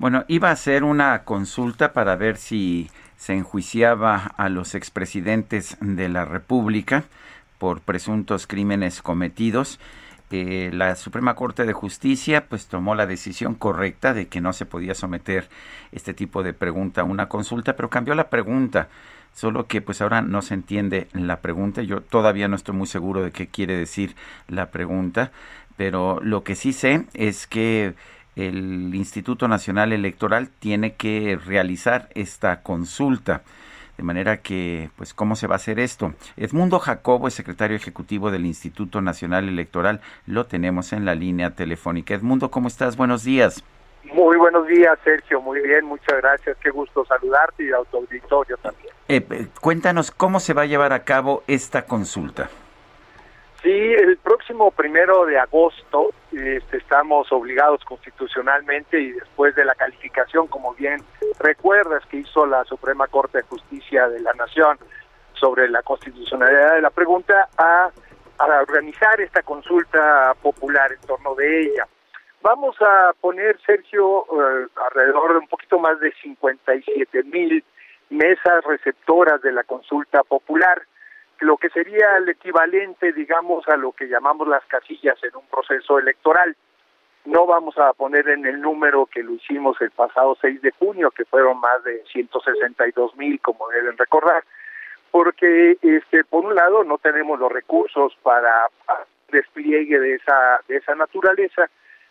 Bueno, iba a hacer una consulta para ver si se enjuiciaba a los expresidentes de la República por presuntos crímenes cometidos. Eh, la Suprema Corte de Justicia pues tomó la decisión correcta de que no se podía someter este tipo de pregunta a una consulta, pero cambió la pregunta. Solo que pues ahora no se entiende la pregunta. Yo todavía no estoy muy seguro de qué quiere decir la pregunta, pero lo que sí sé es que el Instituto Nacional Electoral tiene que realizar esta consulta. De manera que, pues, ¿cómo se va a hacer esto? Edmundo Jacobo es secretario ejecutivo del Instituto Nacional Electoral. Lo tenemos en la línea telefónica. Edmundo, ¿cómo estás? Buenos días. Muy buenos días, Sergio. Muy bien, muchas gracias. Qué gusto saludarte y a tu auditorio también. Eh, eh, cuéntanos cómo se va a llevar a cabo esta consulta. Sí, el próximo primero de agosto este, estamos obligados constitucionalmente y después de la calificación, como bien recuerdas, que hizo la Suprema Corte de Justicia de la Nación sobre la constitucionalidad de la pregunta, a, organizar esta consulta popular en torno de ella. Vamos a poner, Sergio, eh, alrededor de un poquito más de 57 mil mesas receptoras de la consulta popular lo que sería el equivalente, digamos, a lo que llamamos las casillas en un proceso electoral. No vamos a poner en el número que lo hicimos el pasado 6 de junio, que fueron más de 162 mil, como deben recordar, porque, este, por un lado, no tenemos los recursos para despliegue de esa, de esa naturaleza,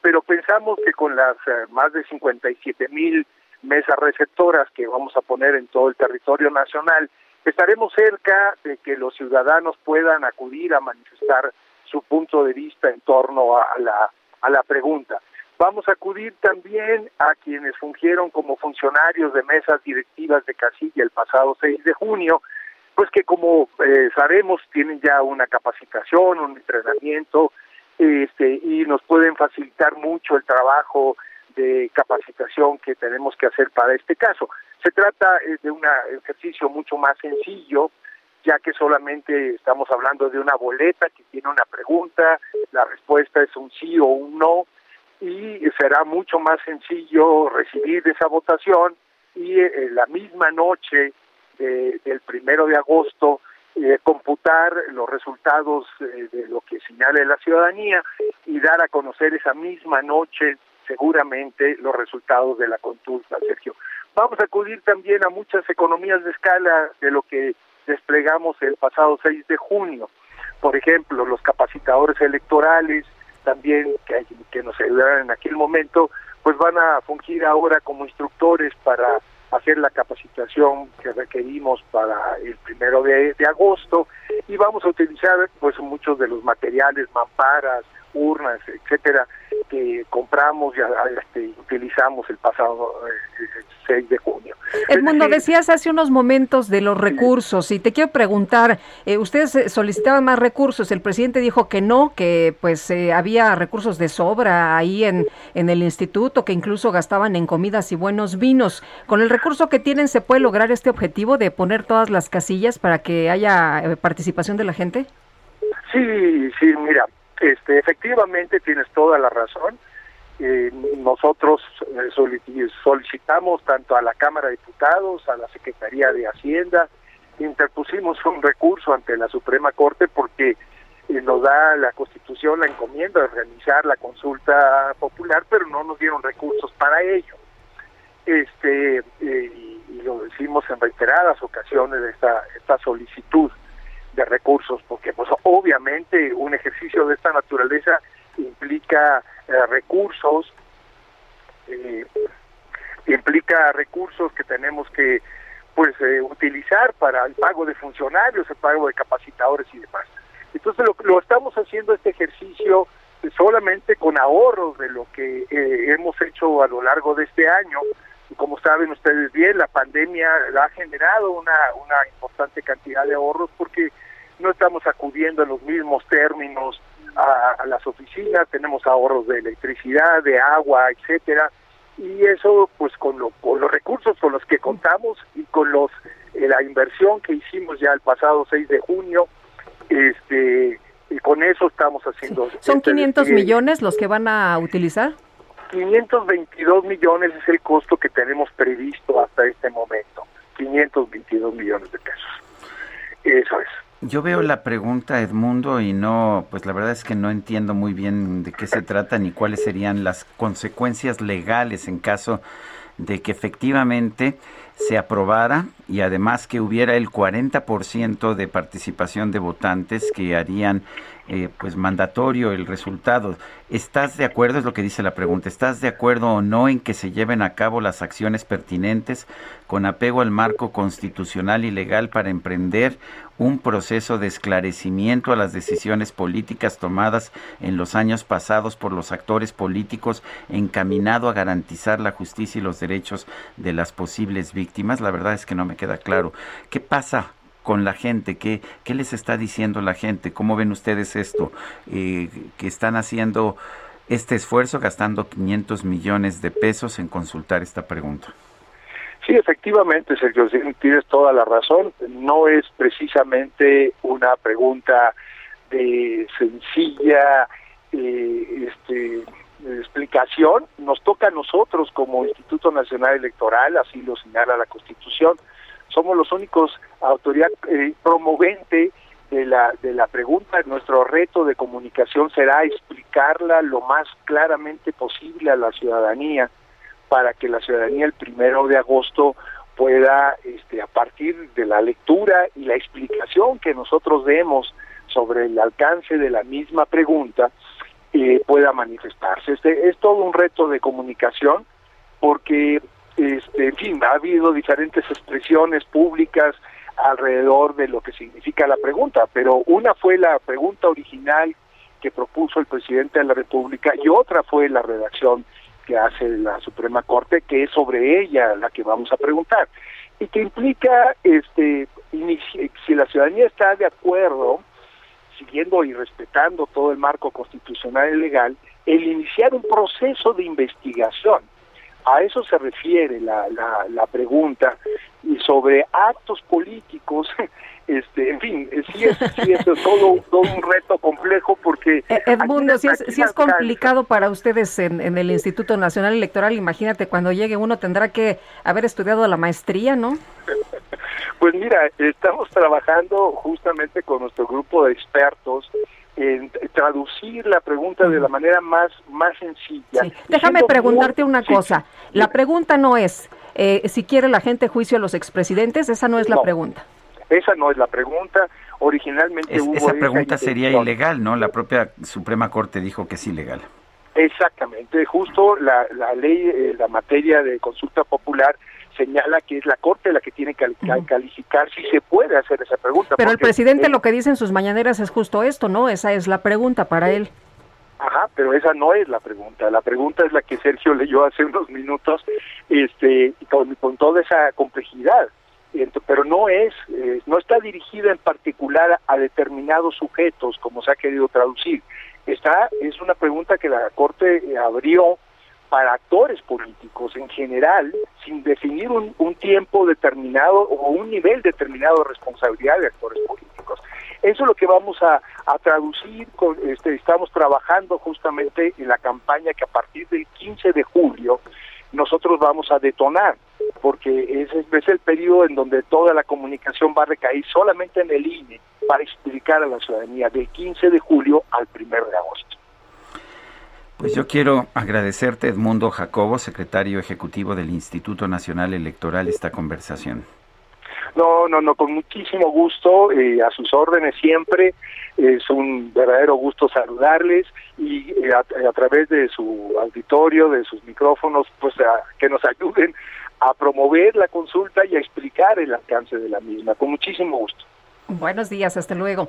pero pensamos que con las eh, más de 57 mil mesas receptoras que vamos a poner en todo el territorio nacional estaremos cerca de que los ciudadanos puedan acudir a manifestar su punto de vista en torno a la, a la pregunta. Vamos a acudir también a quienes fungieron como funcionarios de mesas directivas de casilla el pasado 6 de junio, pues que como eh, sabemos tienen ya una capacitación, un entrenamiento, este, y nos pueden facilitar mucho el trabajo de capacitación que tenemos que hacer para este caso. Se trata eh, de un ejercicio mucho más sencillo, ya que solamente estamos hablando de una boleta que tiene una pregunta, la respuesta es un sí o un no, y será mucho más sencillo recibir esa votación y eh, la misma noche del primero de agosto eh, computar los resultados de lo que señale la ciudadanía y dar a conocer esa misma noche seguramente los resultados de la consulta, Sergio. Vamos a acudir también a muchas economías de escala de lo que desplegamos el pasado 6 de junio. Por ejemplo, los capacitadores electorales también que, que nos ayudaron en aquel momento, pues van a fungir ahora como instructores para hacer la capacitación que requerimos para el primero de, de agosto y vamos a utilizar pues muchos de los materiales, mamparas, urnas, etcétera, que compramos y este, utilizamos el pasado 6 eh, de junio. Edmundo, decías hace unos momentos de los recursos y te quiero preguntar, eh, ustedes eh, solicitaban más recursos, el presidente dijo que no, que pues había recursos de sobra ahí en, en el instituto, que incluso gastaban en comidas y buenos vinos. ¿Con el recurso que tienen se puede lograr este objetivo de poner todas las casillas para que haya participación de la gente? Sí, sí, mira, este, efectivamente tienes toda la razón. Eh, nosotros eh, solicitamos tanto a la Cámara de Diputados, a la Secretaría de Hacienda, interpusimos un recurso ante la Suprema Corte porque eh, nos da la Constitución la encomienda de organizar la consulta popular, pero no nos dieron recursos para ello. Este y, lo decimos en reiteradas ocasiones esta esta solicitud recursos, porque pues obviamente un ejercicio de esta naturaleza implica eh, recursos, eh, implica recursos que tenemos que pues eh, utilizar para el pago de funcionarios, el pago de capacitadores y demás. Entonces lo, lo estamos haciendo este ejercicio solamente con ahorros de lo que eh, hemos hecho a lo largo de este año. Como saben ustedes bien, la pandemia ha generado una, una importante cantidad de ahorros porque no estamos acudiendo en los mismos términos a, las oficinas, tenemos ahorros de electricidad, de agua, etcétera, y eso pues con, lo, con los recursos con los que contamos y con los eh, la inversión que hicimos ya el pasado 6 de junio, este y con eso estamos haciendo. ¿Son 500 este millones los que van a utilizar? 522 millones es el costo que tenemos previsto hasta este momento. 522 millones de pesos. Yo veo la pregunta, Edmundo, y no, pues la verdad es que no entiendo muy bien de qué se trata ni cuáles serían las consecuencias legales en caso de que efectivamente se aprobara y además que hubiera el 40% de participación de votantes que harían eh, pues mandatorio el resultado. ¿Estás de acuerdo? Es lo que dice la pregunta. ¿Estás de acuerdo o no en que se lleven a cabo las acciones pertinentes con apego al marco constitucional y legal para emprender un proceso de esclarecimiento a las decisiones políticas tomadas en los años pasados por los actores políticos encaminado a garantizar la justicia y los derechos de las posibles víctimas? La verdad es que no me queda claro. ¿Qué pasa con la gente? ¿Qué, qué les está diciendo la gente? ¿Cómo ven ustedes esto? Eh, que están haciendo este esfuerzo gastando 500 millones de pesos en consultar esta pregunta. Sí, efectivamente, Sergio, tienes toda la razón. No es precisamente una pregunta de sencilla eh, este, explicación. Nos toca a nosotros como Instituto Nacional Electoral, así lo señala la Constitución, somos los únicos autoridad eh, promovente de la, de la pregunta. Nuestro reto de comunicación será explicarla lo más claramente posible a la ciudadanía para que la ciudadanía el primero de agosto pueda, este, a partir de la lectura y la explicación que nosotros demos sobre el alcance de la misma pregunta, eh, pueda manifestarse. Este es todo un reto de comunicación porque este, en fin, ha habido diferentes expresiones públicas alrededor de lo que significa la pregunta, pero una fue la pregunta original que propuso el presidente de la República y otra fue la redacción que hace la Suprema Corte, que es sobre ella la que vamos a preguntar y que implica, este, si la ciudadanía está de acuerdo, siguiendo y respetando todo el marco constitucional y legal, el iniciar un proceso de investigación a eso se refiere la, la, pregunta y sobre actos políticos, este, en fin, sí es, sí es todo, todo un reto complejo porque... Eh, Edmundo, si es, si es complicado para ustedes en, en el Instituto Nacional Electoral, imagínate cuando llegue uno tendrá que haber estudiado la maestría, ¿no? Pues mira, estamos trabajando justamente con nuestro grupo de expertos en traducir la pregunta de la manera más, más sencilla. Déjame preguntarte una cosa. La pregunta no es eh, si quiere la gente juicio a los expresidentes, esa no es la pregunta. Esa no es la pregunta. Originalmente Esa pregunta sería ilegal, ¿no? La propia Suprema Corte dijo que es ilegal. Exactamente. Justo la, la ley, eh, la materia de consulta popular señala que es la Corte la que tiene que calificar si se puede hacer esa pregunta. Pero el presidente lo que dice en sus mañaneras es justo esto, ¿no? Esa es la pregunta para él. Ajá, pero esa no es la pregunta. La pregunta es la que Sergio leyó hace unos minutos, este, con, con toda esa complejidad. Pero no es, eh, no está dirigida en particular a determinados sujetos, como se ha querido traducir. Está, es una pregunta que la Corte abrió para actores políticos en general, sin definir un, tiempo determinado o un nivel determinado de responsabilidad de actores políticos. Eso es lo que vamos a, traducir, con, este, estamos trabajando justamente en la campaña que a partir del 15 de julio nosotros vamos a detonar, porque ese es el periodo en donde toda la comunicación va a recaer solamente en el INE para explicar a la ciudadanía del 15 de julio al 1 de agosto. Pues yo quiero agradecerte, Edmundo Jacobo, secretario ejecutivo del Instituto Nacional Electoral, esta conversación. No, no, no, con muchísimo gusto, eh, a sus órdenes siempre. Es un verdadero gusto saludarles y eh, a, través de su auditorio, de sus micrófonos, pues que nos ayuden a promover la consulta y a explicar el alcance de la misma. Con muchísimo gusto. Buenos días, hasta luego.